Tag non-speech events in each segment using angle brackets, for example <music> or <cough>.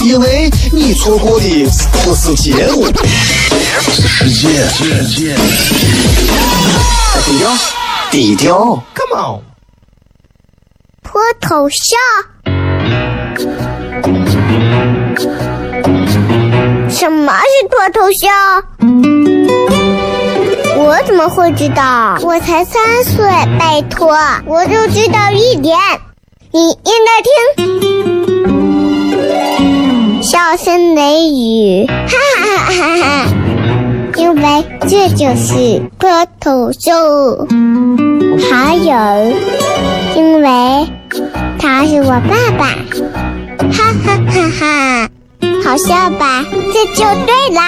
因为你错过的不是节目，是时间。低调，低调，Come on，脱头像？什么是脱头像？我怎么会知道？我才三岁，拜托，我就知道一点。你应该听，笑声雷雨，哈哈哈哈！因为这就是脱头秀。还有，因为他是我爸爸，哈哈哈哈！好笑吧？这就对啦。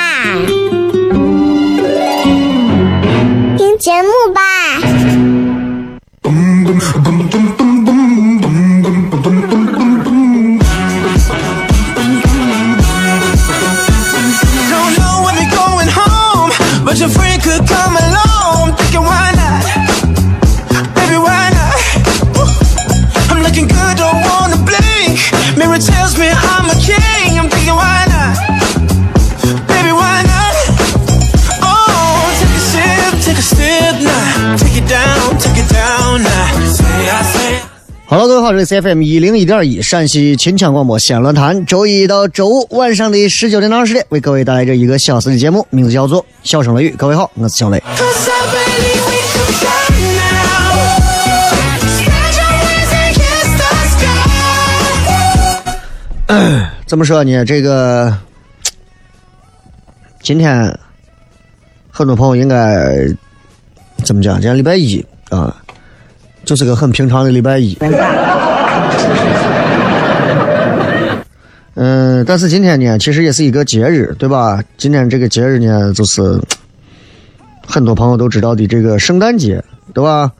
FM 一零一点一陕西秦腔广播西安论坛，周一到周五晚上的十九点到二十点，为各位带来这一个小时的节目，名字叫做《笑声雷雨》。各位好，我是小雷。<coughs> 怎么说呢？这个今天很多朋友应该怎么讲？今天礼拜一啊。就是个很平常的礼拜一，嗯，但是今天呢，其实也是一个节日，对吧？今天这个节日呢，就是很多朋友都知道的这个圣诞节，对吧？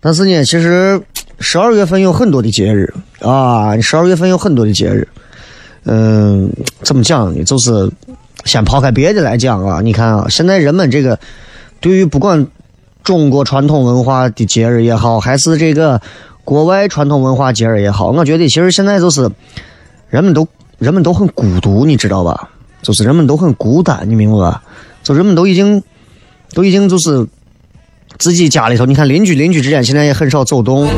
但是呢，其实十二月份有很多的节日啊，十二月份有很多的节日，嗯，怎么讲呢？就是先抛开别的来讲啊，你看啊，现在人们这个对于不管。中国传统文化的节日也好，还是这个国外传统文化节日也好，我觉得其实现在就是人们都人们都很孤独，你知道吧？就是人们都很孤单，你明白吧？就人们都已经都已经就是自己家里头，你看邻居邻居之间现在也很少走动，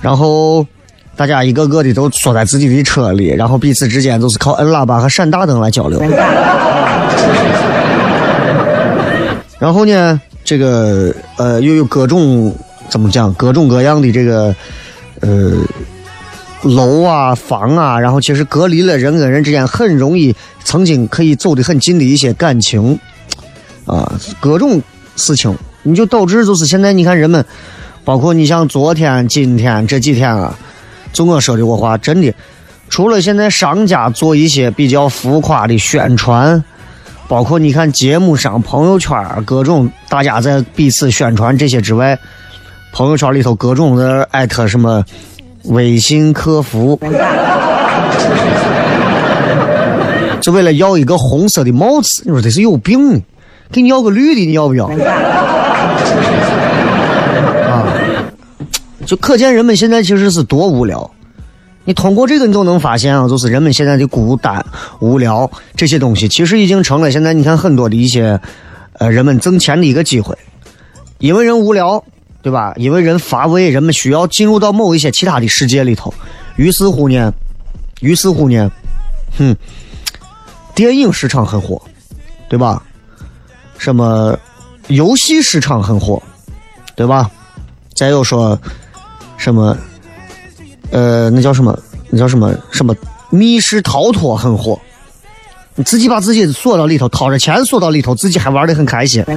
然后大家一个个的都缩在自己的车里，然后彼此之间都是靠摁喇叭和闪大灯来交流。<laughs> 然后呢？这个呃，又有各种怎么讲，各种各样的这个呃楼啊、房啊，然后其实隔离了人跟人之间很容易曾经可以走得很近的一些感情啊，各种事情，你就导致就是现在你看人们，包括你像昨天、今天这几天啊，就我说的我话，真的，除了现在商家做一些比较浮夸的宣传。包括你看节目上、朋友圈各种大家在彼此宣传这些之外，朋友圈里头各种的艾特什么微信客服，就为了要一个红色的帽子，你说这是有病？给你要个绿的，你要不要？啊，就可见人们现在其实是多无聊。你通过这个，你都能发现啊，就是人们现在的孤单、无聊这些东西，其实已经成了现在你看很多的一些，呃，人们挣钱的一个机会。因为人无聊，对吧？因为人乏味，人们需要进入到某一些其他的世界里头。于是乎呢，于是乎呢，哼，电影市场很火，对吧？什么游戏市场很火，对吧？再有说什么？呃，那叫什么？那叫什么？什么密室逃脱很火？你自己把自己锁到里头，掏着钱锁到里头，自己还玩的很开心，<laughs>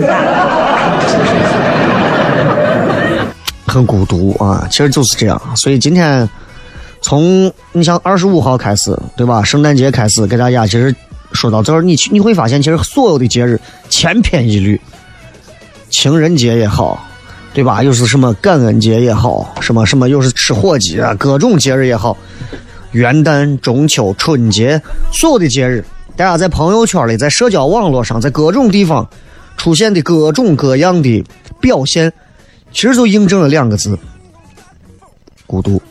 很孤独啊！其实就是这样。所以今天从你像二十五号开始，对吧？圣诞节开始，给大家其实说到这儿，你你会发现，其实所有的节日千篇一律，情人节也好，对吧？又是什么感恩节也好，什么什么又是吃火鸡啊，各种节日也好，元旦、中秋、春节，所有的节日，大家在朋友圈里，在社交网络上，在各种地方出现的各种各样的表现，其实就印证了两个字孤独。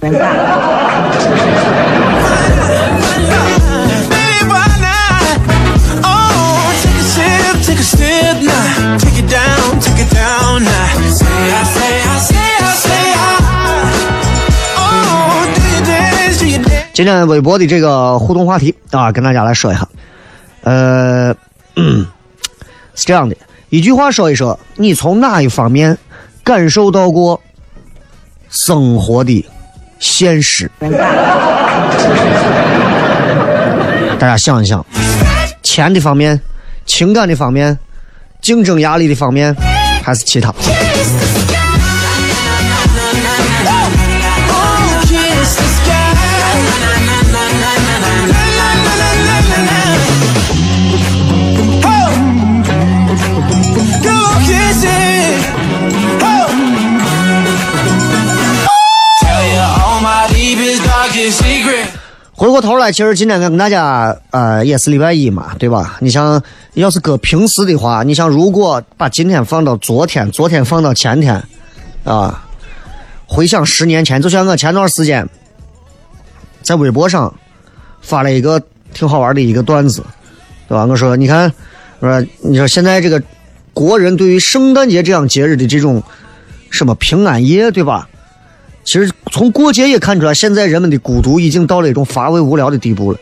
今天微博的这个互动话题啊跟大家来说一下。呃是这样的一句话说一说你从哪一方面感受到过生活的现实？大家想一想，钱的方面、情感的方面、竞争压力的方面，还是其他？回过头来，其实今天跟大家，呃，也是礼拜一嘛，对吧？你像，要是搁平时的话，你像如果把今天放到昨天，昨天放到前天，啊，回想十年前，就像我前段时间在微博上发了一个挺好玩的一个段子，对吧？我说，你看，我说，你说现在这个国人对于圣诞节这样节日的这种什么平安夜，对吧？其实从过节也看出来，现在人们的孤独已经到了一种乏味无聊的地步了。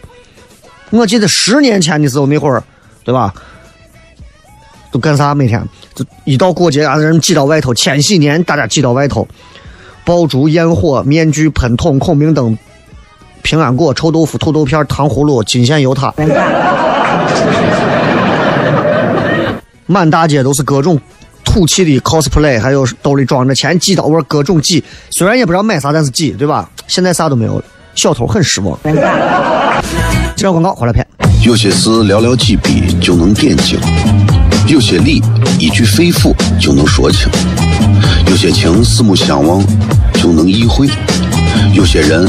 我记得十年前的时候，那会儿，对吧？都干啥？每天就一到过节啊，人挤到外头，千禧年大家挤到外头，爆竹、焰火、面具、喷筒、孔明灯、平安果、臭豆腐、土豆片、糖葫芦、金线油塔，满大街都是各种土气的 cosplay，还有兜里装着钱，挤到我各种挤。虽然也不知道买啥，但是挤，对吧？现在啥都没有了，小偷很失望。介绍广告回来片。有些事寥寥几笔就能点睛，有些理一句肺腑就能说清，有些情四目相望就能意会，有些人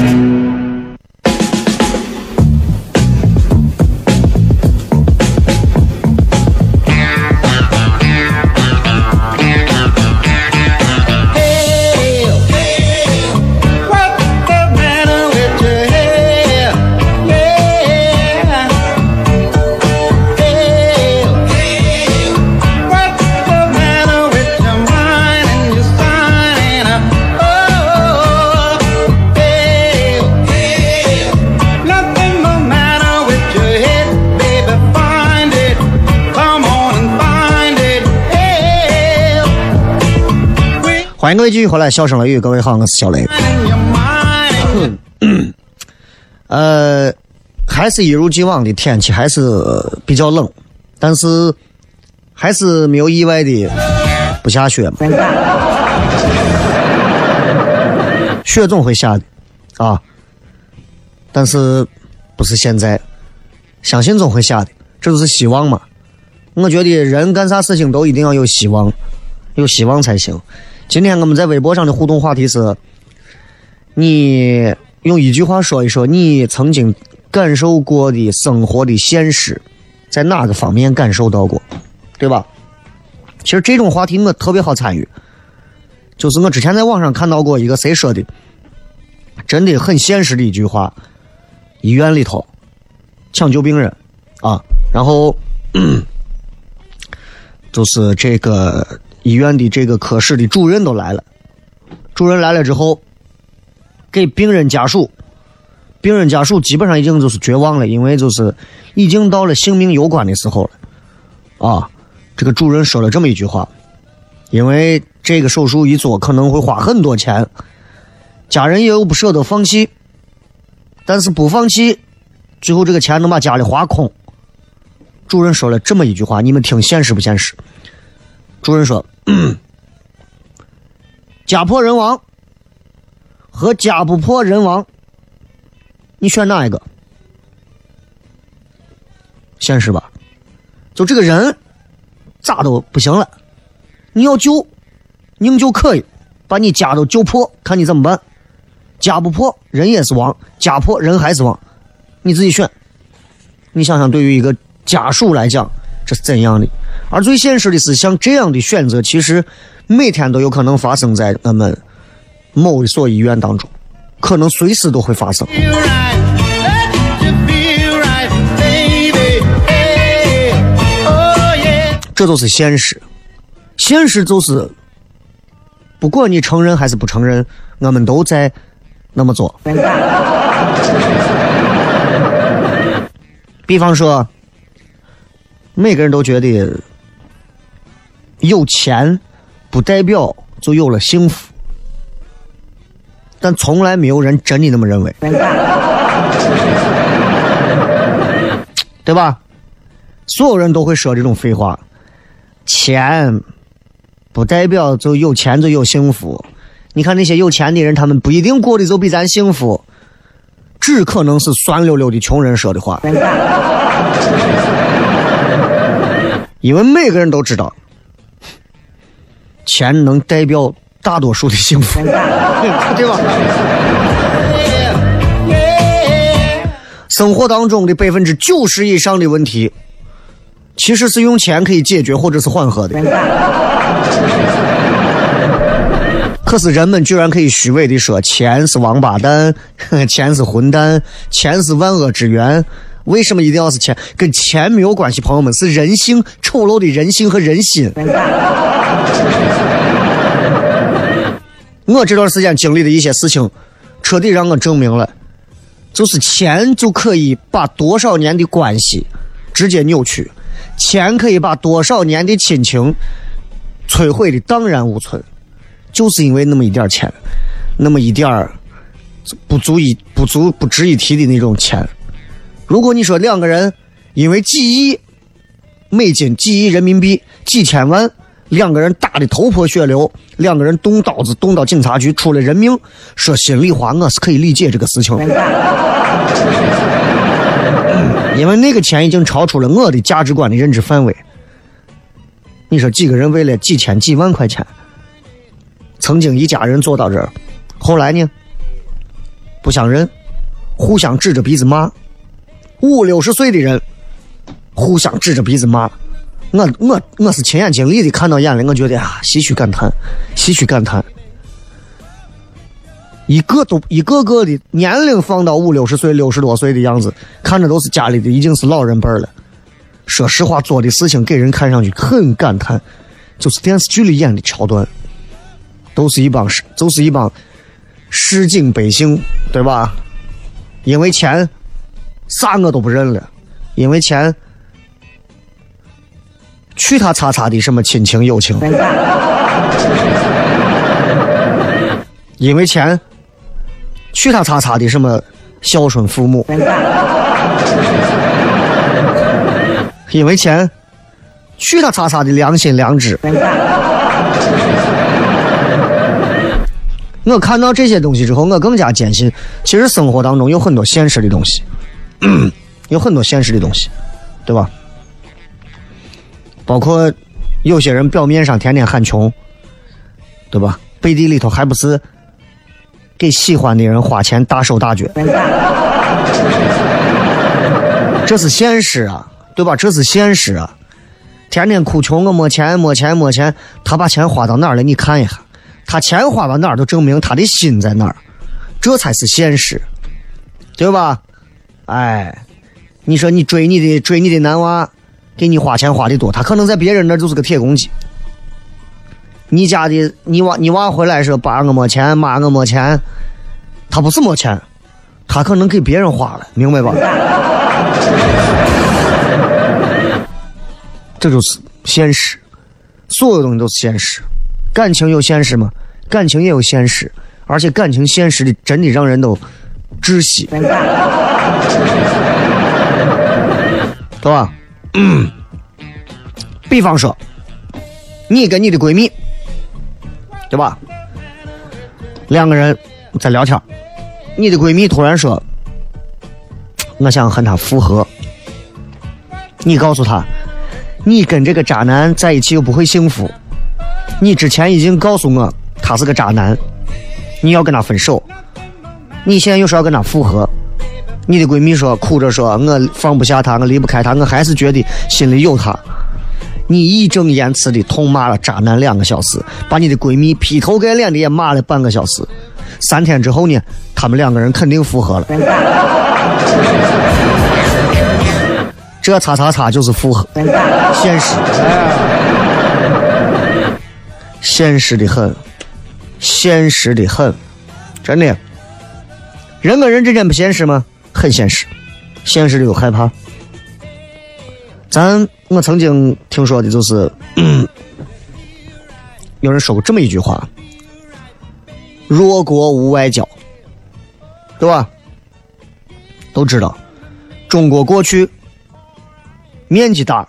欢迎各位继续回来，笑声雷雨，各位好，我是小雷。<coughs> 呃，还是一如既往的天气还是比较冷，但是还是没有意外的不下雪嘛。雪总会下的啊，但是不是现在，相信总会下的，这就是希望嘛。我觉得人干啥事情都一定要有希望，有希望才行。今天我们在微博上的互动话题是：你用一句话说一说你曾经感受过的生活的现实，在哪个方面感受到过，对吧？其实这种话题我特别好参与，就是我之前在网上看到过一个谁说的，真的很现实的一句话：医院里头抢救病人啊，然后就是这个医院的这个科室的主任都来了，主任来了之后，给病人家属，病人家属基本上已经就是绝望了，因为就是已经到了性命攸关的时候了，啊。这个主任说了这么一句话：“因为这个手术一做可能会花很多钱，家人也有不舍得放弃，但是不放弃，最后这个钱能把家里花空。”主任说了这么一句话，你们听现实不现实？主任说：“ <clears throat> 家破人亡和家不破人亡，你选哪一个？现实吧？就这个人。”咋都不行了，你要救，宁救可以，把你家都救破，看你怎么办。家不破，人也是亡；家破，人还是亡。你自己选。你想想，对于一个家属来讲，这是怎样的？而最现实的是，像这样的选择，其实每天都有可能发生在我们某一所医院当中，可能随时都会发生。这就是现实，现实就是，不管你承认还是不承认，我们都在那么做。<laughs> 比方说，每个人都觉得有钱不代表就有了幸福，但从来没有人真的那么认为，<laughs> 对吧？所有人都会说这种废话。钱不代表就有钱就有幸福。你看那些有钱的人，他们不一定过得就比咱幸福，只可能是酸溜溜的穷人说的话。<laughs> 因为每个人都知道，钱能代表大多数的幸福，<laughs> 对吧？生活当中的百分之九十以上的问题。其实是用钱可以解决或者是缓和的，<laughs> 可是人们居然可以虚伪的说钱是王八蛋，<laughs> 钱是混蛋，钱是万恶之源。为什么一定要是钱？跟钱没有关系，朋友们，是人性丑陋的人性和人心。我这段时间经历的一些事情，彻底让我证明了，就是钱就可以把多少年的关系直接扭曲。钱可以把多少年的亲情摧毁的荡然无存，就是因为那么一点钱，那么一点不足以不足不值一提的那种钱。如果你说两个人因为几亿美金、几亿人民币、几千万，两个人打的头破血流，两个人动刀子动到警察局出了人命，说心里话，我是可以理解这个事情。因为那个钱已经超出了我的价值观的认知范围。你说几个人为了几千几万块钱，曾经一家人坐到这儿，后来呢，不相认，互相指着鼻子骂，五六十岁的人互相指着鼻子骂，我我我是亲眼经历的，看到眼里，我觉得啊，唏嘘感叹，唏嘘感叹。一个都一个个的年龄放到五六十岁、六十多岁的样子，看着都是家里的已经是老人辈了。说实话，做的事情给人看上去很感叹，就是电视剧里演的桥段，都是一帮市，就是一帮市井百姓，对吧？因为钱，啥我都不认了；因为钱，去他擦擦的什么亲情友情；因为钱。去他擦擦的什么孝顺父母，因为钱；去他擦擦的良心良知。我看到这些东西之后，我更加坚信，其实生活当中有很多现实的东西，<clears throat> 有很多现实的东西，对吧？包括有些人表面上天天喊穷，对吧？背地里头还不是给喜欢的人花钱大手大脚，<laughs> 这是现实啊，对吧？这是现实啊！天天哭穷，我没钱，没钱，没钱。他把钱花到哪儿了？你看一下，他钱花到哪儿，就证明他的心在哪儿，这才是现实，对吧？哎，你说你追你的追你的男娃，给你花钱花的多，他可能在别人那就是个铁公鸡。你家的你娃你娃回来说爸我没钱，妈我没钱，他不是没钱，他可能给别人花了，明白吧？这就是现实，所有东西都是现实。感情有现实吗？感情也有现实，而且感情现实的真的让人都窒息，<laughs> 对吧？嗯 <clears throat> 比方说，你跟你的闺蜜，对吧？两个人在聊天，你的闺蜜突然说：“我想和他复合。”你告诉她。你跟这个渣男在一起又不会幸福，你之前已经告诉我他是个渣男，你要跟他分手，你现在又说要跟他复合，你的闺蜜说哭着说我放不下他，我离不开他，我还是觉得心里有他。你义正言辞的痛骂了渣男两个小时，把你的闺蜜劈头盖脸的也骂了半个小时，三天之后呢，他们两个人肯定复合了。这叉叉叉就是复合，现实，现实的很，现实的很，真的。人跟人之间不现实吗？很现实，现实的又害怕。咱我曾经听说的就是，<clears throat> 有人说过这么一句话：“弱国无外交”，对吧？都知道，中国过去。面积大，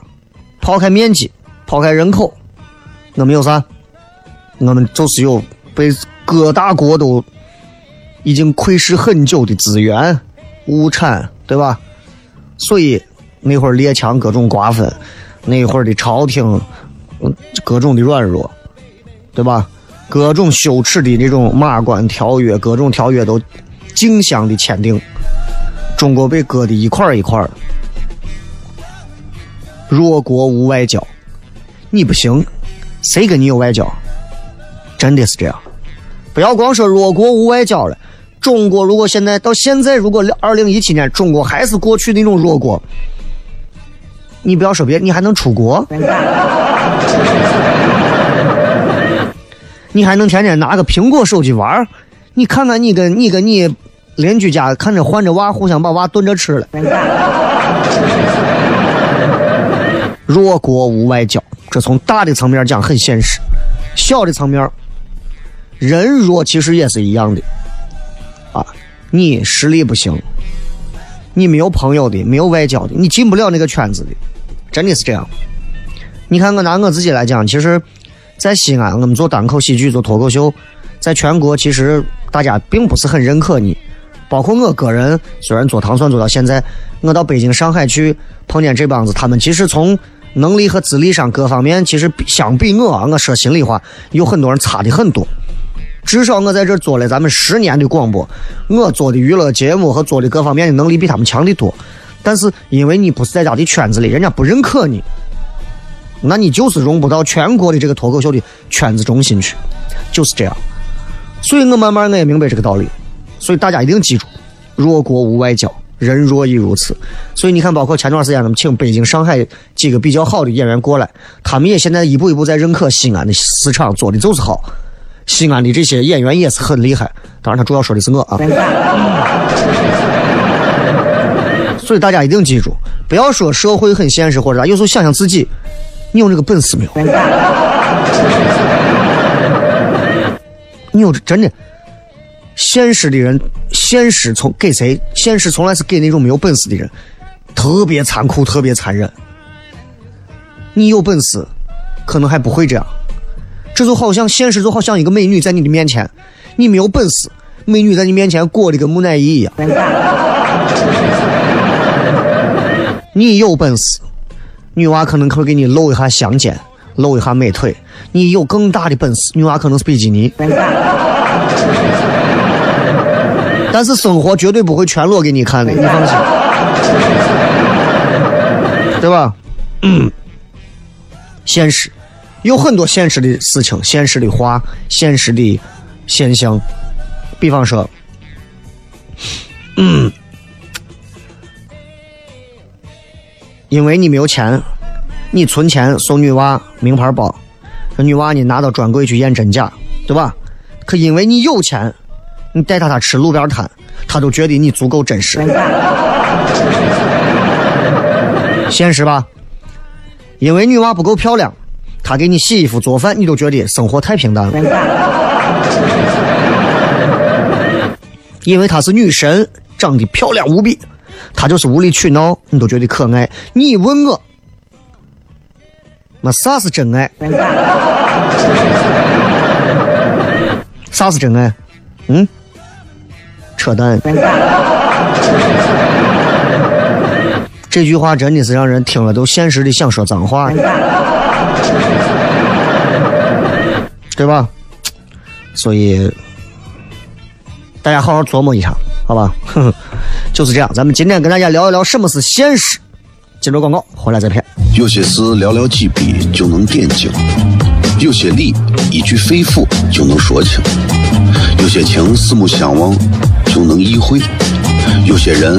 抛开面积，抛开人口，我们有啥？我们就是有被各大国都已经窥视很久的资源、物产，对吧？所以那会儿列强各种瓜分，那会儿的朝廷各种的软弱，对吧？各种羞耻的那种马关条约，各种条约都竞相的签订，中国被割的一块一块。弱国无外交，你不行，谁跟你有外交？真的是这样，不要光说弱国无外交了。中国如果现在到现在，如果二零一七年中国还是过去那种弱国，你不要说别，你还能出国？<laughs> 你还能天天拿个苹果手机玩？你看看你跟你跟你邻居家看着换着娃，互相把娃炖着吃了。弱国无外交，这从大的层面讲很现实；小的层面，人弱其实也是一样的。你实力不行，你没有朋友的，没有外交的，你进不了那个圈子的，真的是这样。你看，我拿我自己来讲，其实，在西安，我们做单口喜剧、做脱口秀，在全国其实大家并不是很认可你。包括我个人，虽然做糖蒜做到现在，我到北京、上海去碰见这帮子，他们其实从能力和资历上各方面，其实相比我，我说心里话，有很多人差的很多。至少我在这做了咱们十年的广播，我做的娱乐节目和做的各方面的能力比他们强的多。但是因为你不是在家的圈子里，人家不认可你，那你就是融不到全国的这个脱口秀的圈子中心去，就是这样。所以我慢慢我也明白这个道理。所以大家一定记住，弱国无外交。人若亦如此，所以你看，包括前段时间，咱们请北京、上海几个比较好的演员过来，他们也现在一步一步在认可西安的市场做的就是好，西安的这些演员也是很厉害。当然，他主要说的是我啊。<laughs> 所以大家一定记住，不要说社会很现实或者啥，有时候想想自己，你有这个本事没有？<laughs> 你有真的？现实的人，现实从给谁？现实从来是给那种没有本事的人，特别残酷，特别残忍。你有本事，可能还不会这样。这就好像现实，就好像一个美女在你的面前，你没有本事，美女在你面前裹的跟木乃伊一样。你有本事，女娃可能会给你露一下香肩，露一下美腿；你有更大的本事，女娃可能是比基尼。但是生活绝对不会全裸给你看的，你放心，对吧？嗯，<clears throat> 现实有很多现实的事情、现实的话、现实的现象，比方说，嗯，因为你没有钱，你存钱送女娃名牌包，这女娃你拿到专柜去验真假，对吧？可因为你有钱，你带她她吃路边摊，她都觉得你足够真实，现实吧？因为女娃不够漂亮，她给你洗衣服做饭，你都觉得生活太平淡了。<laughs> 因为她是女神，长得漂亮无比，她就是无理取闹，你都觉得可爱。你问我，那啥是真爱？啥是真爱？嗯，扯淡。这句话真的是让人听了都现实的想说脏话，对吧？所以大家好好琢磨一下，好吧？<laughs> 就是这样，咱们今天跟大家聊一聊什么是现实。接着广告，回来再片。有些事寥寥几笔就能点睛，有些理一句肺腑就能说清，有些情四目相望就能意会，有些人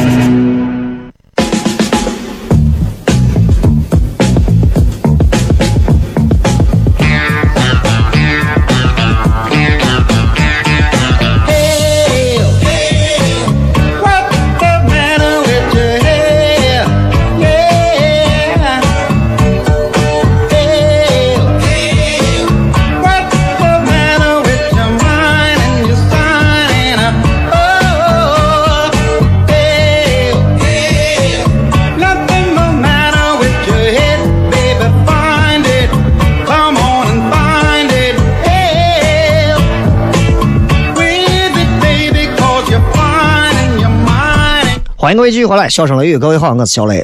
欢迎各位继续回来，笑声雷雨，各位好，我是小雷。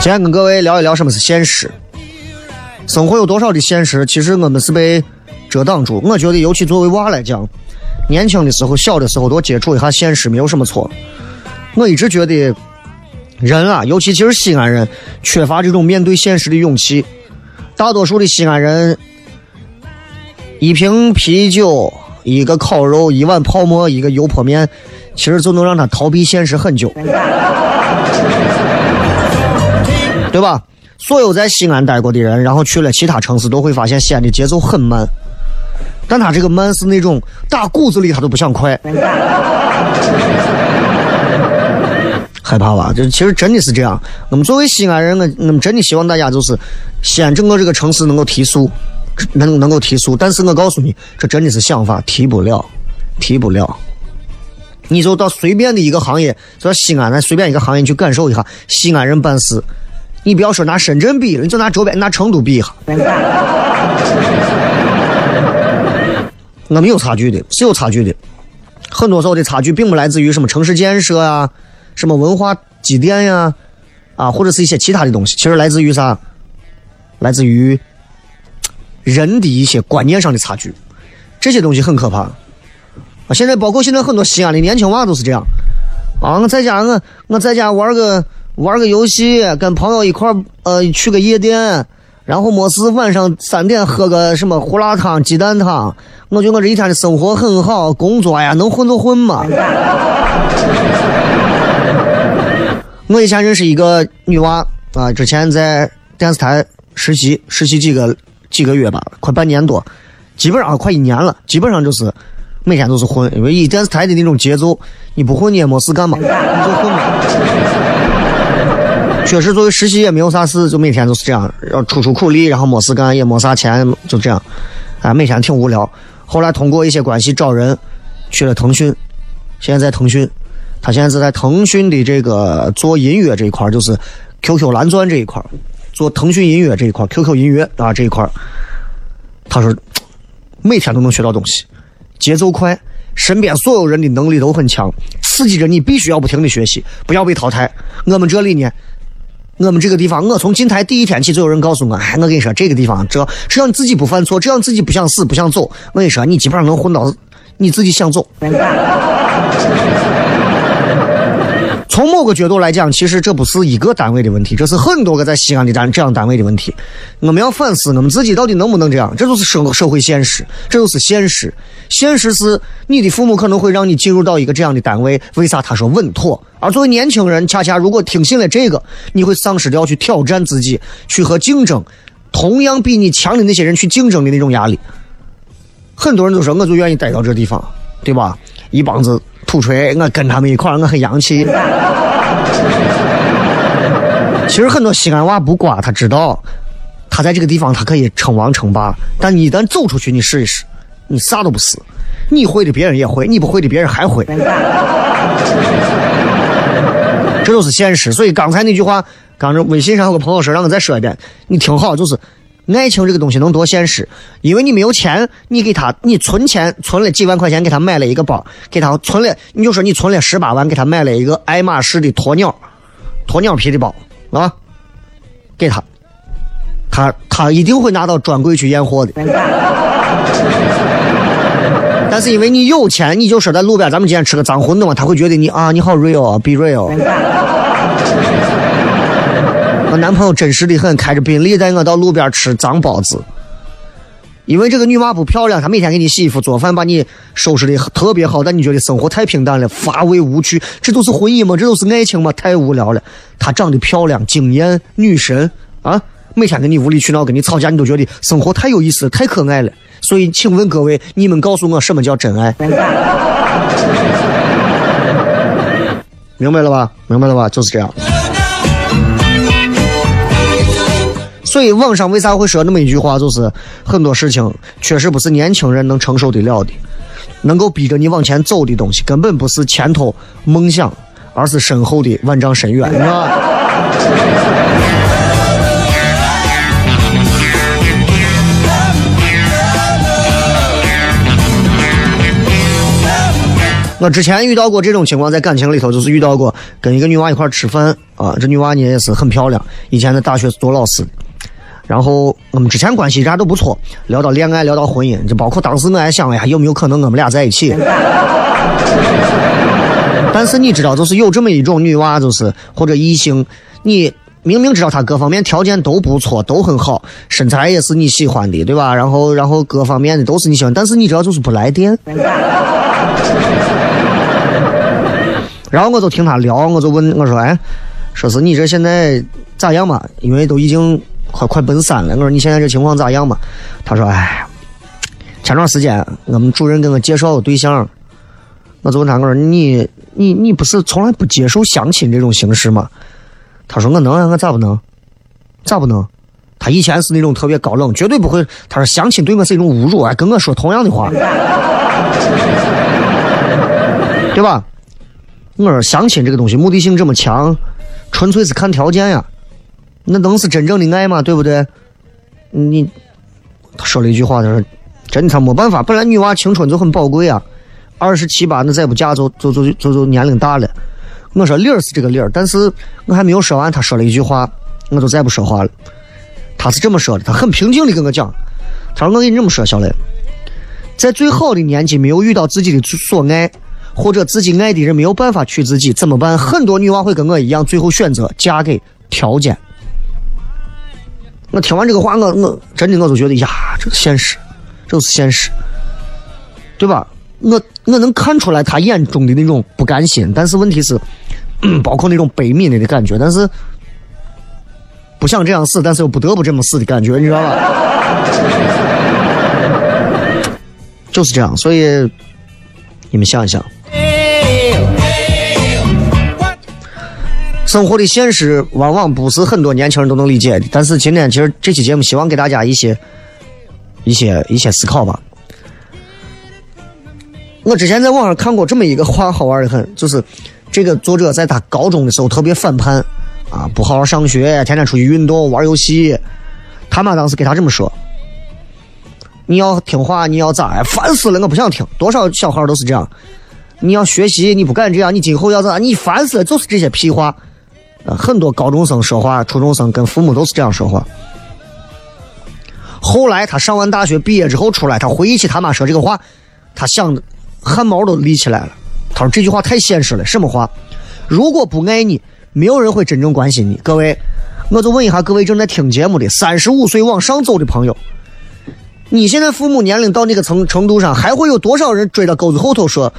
今天跟各位聊一聊什么是现实。生活有多少的现实，其实我们是被遮挡住。我觉得，尤其作为娃来讲，年轻的时候、小的时候多接触一下现实，没有什么错。我一直觉得，人啊，尤其其实西安人，缺乏这种面对现实的勇气。大多数的西安人，一瓶啤酒。一个烤肉，一碗泡馍，一个油泼面，其实就能让他逃避现实很久，对吧？所有在西安待过的人，然后去了其他城市，都会发现西安的节奏很慢，但他这个慢是那种打骨子里他都不想快，害怕吧？就其实真的是这样。我们作为西安人，我我们真的希望大家就是西安整个这个城市能够提速。能能够提速，但是我告诉你，这真的是想法提不了，提不了。你就到随便的一个行业，就到西安那随便一个行业去感受一下西安人办事。你不要说拿深圳比了，你就拿周边拿成都比一下，我们有差距的，是有差距的。很多时候的差距并不来自于什么城市建设啊，什么文化积淀呀，啊，或者是一些其他的东西，其实来自于啥？来自于人的一些观念上的差距，这些东西很可怕。啊，现在包括现在很多西安的年轻娃都是这样。啊，我在家我我在家玩个玩个游戏，跟朋友一块儿呃去个夜店，然后没事晚上三点喝个什么胡辣汤、鸡蛋汤。我觉得我这一天的生活很好，工作呀能混就混嘛。<laughs> 我以前认识一个女娃啊，之前在电视台实习，实习几个几个月吧，快半年多，基本上快一年了，基本上就是每天都是混，因为以电视台的那种节奏，你不混你也没事干嘛，你就混嘛。确实，作为实习也没有啥事，就每天都是这样，要出出苦力，然后没事干，也没啥钱，就这样，啊，每天挺无聊。后来通过一些关系找人，去了腾讯，现在在腾讯，他现在是在腾讯的这个做音乐这一块，就是 QQ 蓝钻这一块，做腾讯音乐这一块，QQ 音乐啊这一块。他说，每天都能学到东西，节奏快，身边所有人的能力都很强，刺激着你必须要不停的学习，不要被淘汰。我们这里呢，我们这个地方，我从进台第一天起就有人告诉我，哎，我跟你说，这个地方，只要只要你自己不犯错，只要你自己不想死不想走，我跟你说，你基本上能混到你自己想走。<laughs> 从某个角度来讲，其实这不是一个单位的问题，这是很多个在西安的单这样单位的问题。我们要反思我们自己到底能不能这样，这就是社社会现实，这就是现实。现实是你的父母可能会让你进入到一个这样的单位，为啥他说稳妥？而作为年轻人，恰恰如果听信了这个，你会丧失掉去挑战自己、去和竞争同样比你强的那些人去竞争的那种压力。很多人都说，我就愿意待到这地方，对吧？一帮子土锤，我跟他们一块儿，我很洋气。其实很多西安娃不瓜，他知道，他在这个地方他可以称王称霸，但你一旦走出去，你试一试，你啥都不是，你会的别人也会，你不会的别人还会，这就是现实。所以刚才那句话，刚才微信上有个朋友说，让我再说一遍，你听好，就是。爱情这个东西能多现实？因为你没有钱，你给他，你存钱存了几万块钱给他买了一个包，给他存了，你就说你存了十八万给他买了一个爱马仕的鸵鸟，鸵鸟皮的包啊，给他，他他一定会拿到专柜去验货的。但是因为你有钱，你就说在路边咱们今天吃个脏馄饨嘛，他会觉得你啊你好 real 啊，be real。我男朋友真实的很，开着宾利带我到路边吃脏包子。因为这个女娃不漂亮，她每天给你洗衣服、做饭，把你收拾的特别好，但你觉得生活太平淡了，乏味无趣，这都是婚姻吗？这都是爱情吗？太无聊了。她长得漂亮、惊艳、女神啊，每天跟你无理取闹、跟你吵架，你都觉得生活太有意思、太可爱了。所以，请问各位，你们告诉我什么叫真爱？<laughs> 明白了吧？明白了吧？就是这样。所以网上为啥会说那么一句话，就是很多事情确实不是年轻人能承受得了的，能够逼着你往前走的东西，根本不是前头梦想，而是身后的万丈深渊，是吧？我之前遇到过这种情况，在感情里头，就是遇到过跟一个女娃一块吃饭啊，这女娃呢也是很漂亮，以前在大学做老师的。然后我们之前关系一直都不错，聊到恋爱，聊到婚姻，就包括当时我还想哎，有没有可能我们俩在一起？<laughs> 但是你知道，就是有这么一种女娃，就是或者异性，你明明知道她各方面条件都不错，都很好，身材也是你喜欢的，对吧？然后然后各方面的都是你喜欢，但是你知道就是不来电。<laughs> 然后我就听她聊，我就问我说，哎，说是你这现在咋样嘛？因为都已经。快快奔三了，我说你现在这情况咋样嘛？他说：“哎，前段时间我们主任给我介绍个对象，我就问他我说你你你不是从来不接受相亲这种形式吗？”他说：“我能啊，我咋不能？咋不能？他以前是那种特别高冷，绝对不会。他说相亲对我是一种侮辱啊，跟我说同样的话，对吧？我说相亲这个东西目的性这么强，纯粹是看条件呀。”那能是真正的爱吗？对不对？你他说了一句话，他说：“真的他没办法，本来女娃青春就很宝贵啊，二十七八那再不嫁就就就就就年龄大了。我说理儿是这个理儿，但是我还没有说完，他说了一句话，我就再不说话了。他是这么说的，他很平静的跟我讲，他说我跟你这么说，小雷，在最好的年纪没有遇到自己的所爱，或者自己爱的人没有办法娶自己，怎么办？很多女娃会跟我一样，最后选择嫁给条件。我听完这个话，我我真的我就觉得呀，这个现实，这是现实，对吧？我我能看出来他眼中的那种不甘心，但是问题是，包括那种悲悯的感觉，但是不想这样死，但是又不得不这么死的感觉，你知道吧？<laughs> 就是这样，所以你们想一想，生活的现实往往不是很多年轻人都能理解的。但是今天其实这期节目希望给大家一些一些一些思考吧。我之前在网上看过这么一个话，好玩的很，就是这个作者在他高中的时候特别反叛啊，不好好上学，天天出去运动玩游戏。他妈当时给他这么说：“你要听话，你要咋？烦死了，我不想听。多少小孩都是这样。你要学习，你不敢这样，你今后要咋？你烦死了，就是这些屁话。很多高中生说话，初中生跟父母都是这样说话。后来他上完大学毕业之后出来，他回忆起他妈说这个话，他想的汗毛都立起来了。他说这句话太现实了，什么话？如果不爱你，没有人会真正关心你。各位，我就问一下各位正在听节目的三十五岁往上走的朋友，你现在父母年龄到那个程程度上，还会有多少人追到钩子后头说，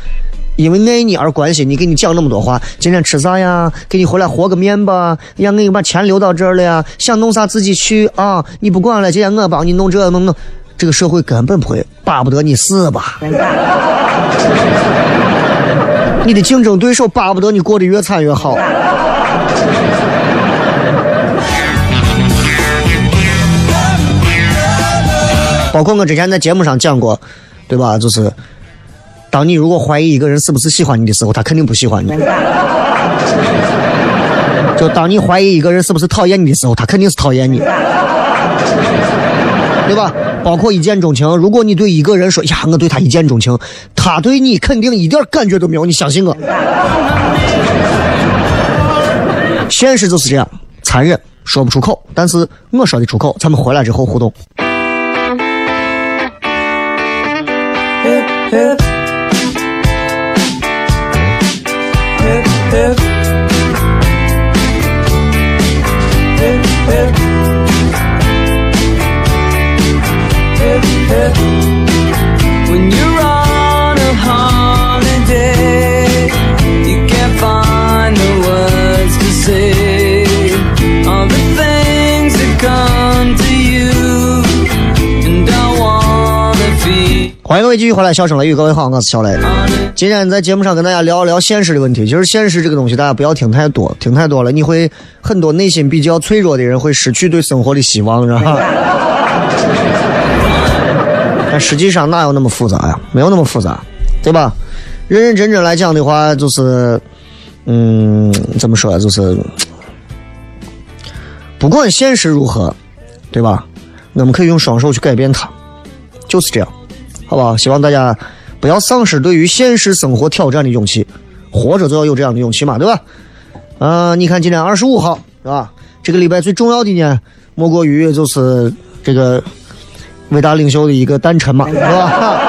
因为爱你而关心你，给你讲那么多话？今天吃啥呀？给你回来和个面吧。呀，我给你把钱留到这儿了呀。想弄啥自己去啊！你不管了，今天我帮你弄这弄弄。这个社会根本不会巴不得你死吧？你的竞争对手巴不得你过得越惨越好。包括我之前在节目上讲过，对吧？就是当你如果怀疑一个人是不是喜欢你的时候，他肯定不喜欢你；就当你怀疑一个人是不是讨厌你的时候，他肯定是讨厌你，对吧？包括一见钟情，如果你对一个人说呀，我对他一见钟情，他对你肯定一点感觉都没有，你相信我。现实就是这样，残忍，说不出口，但是我说的出口。咱们回来之后互动。欢迎各位继续回来，小生雷玉。各位好，我是小雷。今天在节目上跟大家聊一聊现实的问题。其实现实这个东西，大家不要听太多，听太多了，你会很多内心比较脆弱的人会失去对生活的希望，知道吧？<laughs> 但实际上哪有那么复杂呀？没有那么复杂，对吧？认认真真来讲的话，就是，嗯，怎么说？就是，不管现实如何，对吧？我们可以用双手去改变它，就是这样。好不好？希望大家不要丧失对于现实生活挑战的勇气，活着就要有这样的勇气嘛，对吧？啊、你看今天二十五号是吧？这个礼拜最重要的呢，莫过于就是这个伟大领袖的一个诞辰嘛，<laughs> 是吧？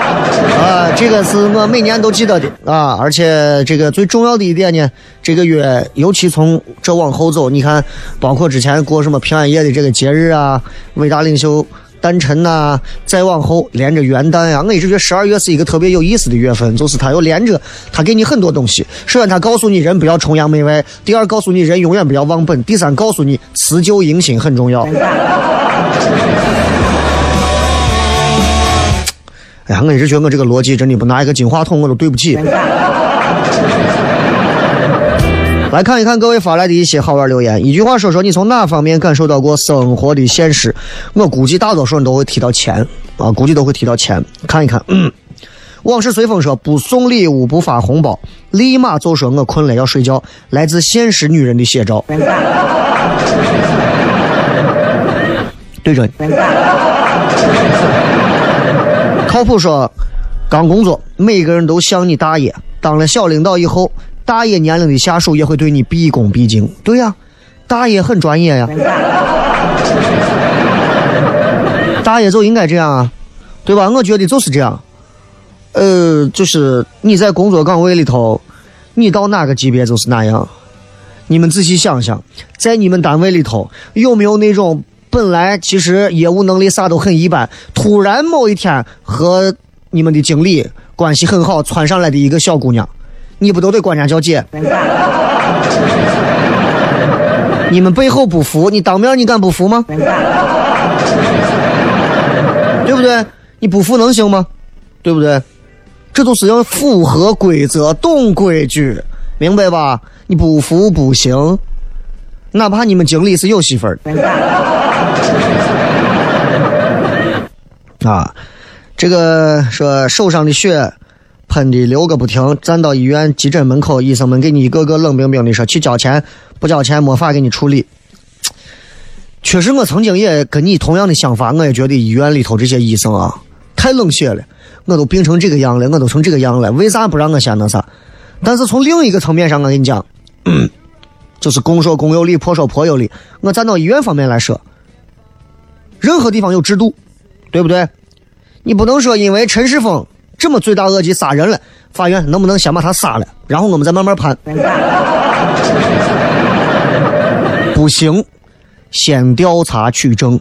啊，这个是我每年都记得的啊，而且这个最重要的一点呢，这个月尤其从这往后走，你看，包括之前过什么平安夜的这个节日啊，伟大领袖诞辰呐、再往后连着元旦呀、我一直觉得十二月是一个特别有意思的月份，就是它又连着，它给你很多东西。首先，它告诉你人不要崇洋媚外；第二，告诉你人永远不要忘本；第三，告诉你辞旧迎新很重要。哎呀，我一直觉得我这个逻辑真的不拿一个金话筒我都对不起。来看一看各位发来的一些好玩留言。一句话说说你从哪方面感受到过生活的现实？我估计大多数人都会提到钱啊，估计都会提到钱。看一看，嗯，往事随风说不送礼物不发红包，立马就说我困了要睡觉。来自现实女人的写照。对着你。<laughs> 靠谱说，刚工作，每个人都像你大爷。当了小领导以后，大爷年龄的下属也会对你毕恭毕敬。对呀、大爷很专业呀，大爷就应该这样啊，对吧？我觉得就是这样。呃，就是你在工作岗位里头，你到哪个级别就是哪样。你们仔细想想，在你们单位里头有没有那种本来其实业务能力啥都很一般，突然某一天和你们的经理关系很好窜上来的一个小姑娘，你不都得管人家叫姐？你们背后不服，你当面你敢不服吗？对不对？你不服能行吗？对不对？这都是要符合规则、懂规矩，明白吧？你不服不行，哪怕你们经理是有媳妇儿啊。这个说手上的血喷的流个不停，站到医院急诊门口，医生们给你一个个冷冰冰的说去交钱，不交钱没法给你处理。确实，我曾经也跟你同样的想法，我也觉得医院里头这些医生啊太冷血了，我都病成这个样了，我都成这个样了，为啥不让我先那啥？但是从另一个层面上，我跟你讲，就是公说公有理，婆说婆有理。我站到医院方面来说，任何地方有制度，对不对？你不能说因为陈世峰这么罪大恶极杀人了，法院能不能先把他杀了，然后我们再慢慢判？不行，先调查取证，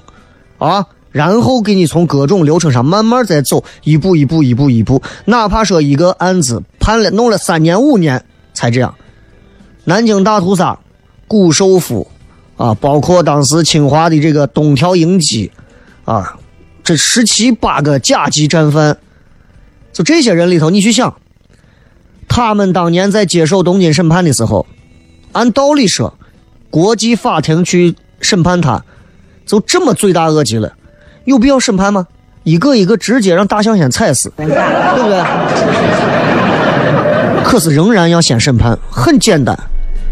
啊，然后给你从各种流程上慢慢再走，一步一步，一步一步，哪怕说一个案子判了弄了三年五年才这样。南京大屠杀，谷寿夫，啊，包括当时清华的这个东条英机，啊，这十七八个甲级战犯，就这些人里头，你去想，他们当年在接受东京审判的时候，按道理说，国际法庭去审判他，就这么罪大恶极了，有必要审判吗？一个一个直接让大象先踩死，对不对？<laughs> 可是仍然要先审判，很简单，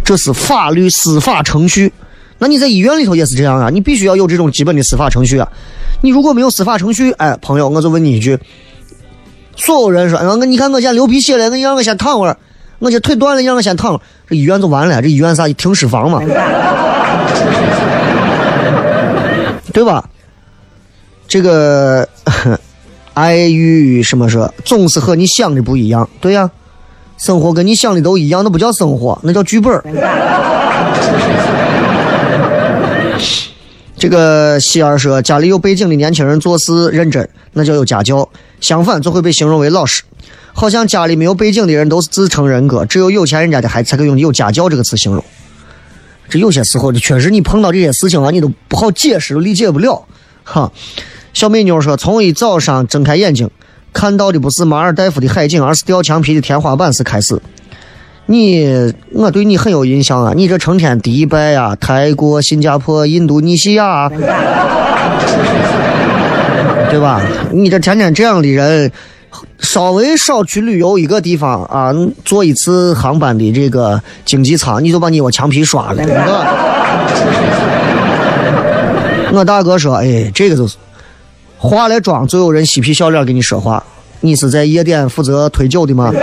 这是法律司法程序。那你在医院里头也是这样啊，你必须要有这种基本的司法程序啊。你如果没有司法程序，哎，朋友，我就问你一句：所有人说，我你看我现在流鼻血了，你让我先躺会儿，我这腿断了，让我先躺会儿，这医院就完了，这医院啥停尸房嘛，<laughs> 对吧？这个爱与什么说，总是和你想的不一样，对呀、生活跟你想的都一样，那不叫生活，那叫剧本儿。这个希儿说，家里有背景的年轻人做事认真，那叫有家教；相反，就会被形容为老实。好像家里没有背景的人都是自称人格，只有有钱人家的孩子才可以用“有家教”这个词形容。这有些时候，确实你碰到这些事情啊，你都不好解释，都理解不了。哈，小美妞说，从一早上睁开眼睛，看到的不是马尔代夫的海景，而是吊墙皮的天花板是开始。你，我对你很有印象啊！你这成天迪拜呀、泰国、新加坡、印度尼西亚，对吧？你这天天这样的人，稍微少去旅游一个地方啊，坐一次航班的这个经济舱，你就把你我墙皮刷了。我我大哥说，哎，这个就是化了妆就有人嬉皮笑脸跟你说话。你是在夜店负责推酒的吗？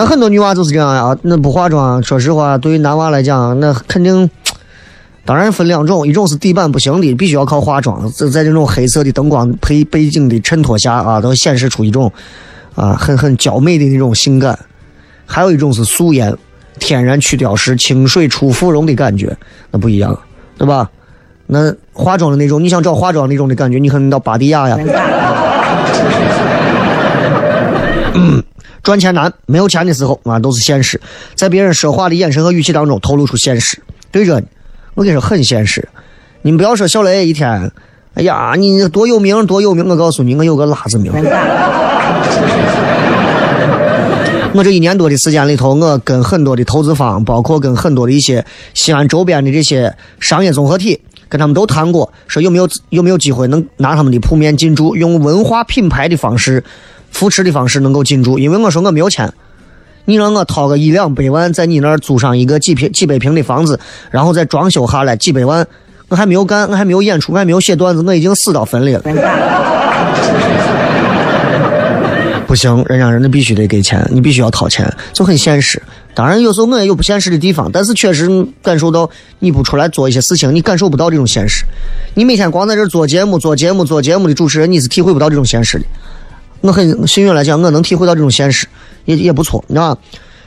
那很多女娃就是这样呀，那不化妆，说实话，对于男娃来讲，那肯定，当然分两种，一种是底板不行的，必须要靠化妆，在在这种黑色的灯光配背景的衬托下啊，都显示出一种啊很很娇美的那种性感；还有一种是素颜，天然去雕饰，清水出芙蓉的感觉，那不一样，对吧？那化妆的那种，你想找化妆那种的感觉，你可能到芭蒂雅呀。<laughs> 赚钱难，没有钱的时候啊，都是现实。在别人说话的眼神和语气当中透露出现实。对着你，我跟你说很现实。你们不要说小雷一天，哎呀，你多有名多有名，我告诉你，我有个辣子名。<laughs> 我这一年多的时间里头，我跟很多的投资方，包括跟很多的一些西安周边的这些商业综合体，跟他们都谈过，说有没有有没有机会能拿他们的铺面进驻，用文化品牌的方式。扶持的方式能够进驻，因为我说我没有钱，你让我掏个一两百万在你那儿租上一个几平几百平的房子，然后再装修下来几百万，我还没有干，我还没有演出，我还没有写段子，我已经死到坟里了。不行，人家人家必须得给钱，你必须要掏钱，就很现实。当然，有时候我也有不现实的地方，但是确实感受到你不出来做一些事情，你感受不到这种现实。你每天光在这做节目、做节目、做节目的主持人，你是体会不到这种现实的。我很幸运来讲，我能体会到这种现实，也也不错，你知道吧？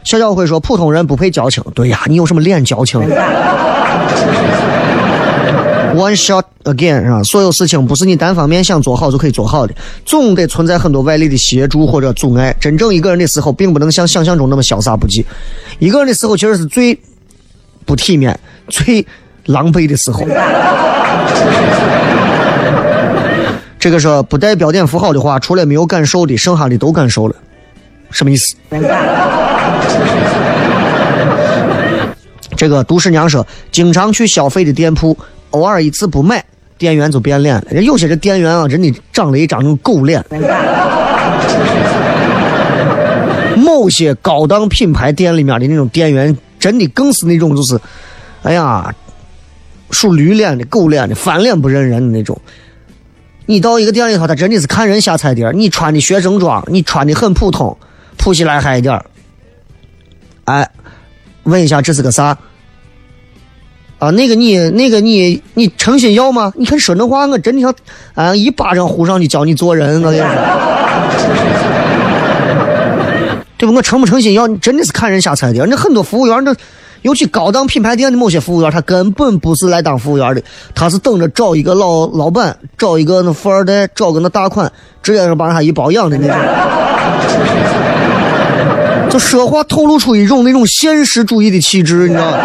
小小会说普通人不配交情，对呀，你有什么脸交情？<laughs> One shot again 是吧？所有事情不是你单方面想做好就可以做好的，总得存在很多外力的协助或者阻碍。真正一个人的时候，并不能像想象中那么潇洒不羁。一个人的时候，其实是最不体面、最狼狈的时候。这个说不带标点符号的话，除了没有感受的，剩下的都感受了，什么意思？这个杜十娘说，经常去消费的店铺，偶尔一次不买，店员就变脸了。有些这店员啊，真的长了一张那种狗脸。某些高档品牌店里面的那种店员，真的更是那种就是，哎呀，属驴脸的、狗脸的、翻脸不认人的那种。你到一个店里头，他真的是看人下菜碟你穿的学生装，你穿的很普通，普起来嗨一点哎，问一下这是个啥？啊，那个你那个你你诚心要吗？你看说那话，我真的想啊一巴掌呼上去教你做人，我跟你说，对不？我诚不诚心要？你真的是看人下菜碟那很多服务员，那尤其高档品牌店的某些服务员，他根本不是来当服务员的，他是等着找一个老老板，找一个那富二代，找个那大款，直接就把他一包养的那种。就说话透露出一种那种现实主义的气质，你知道吗？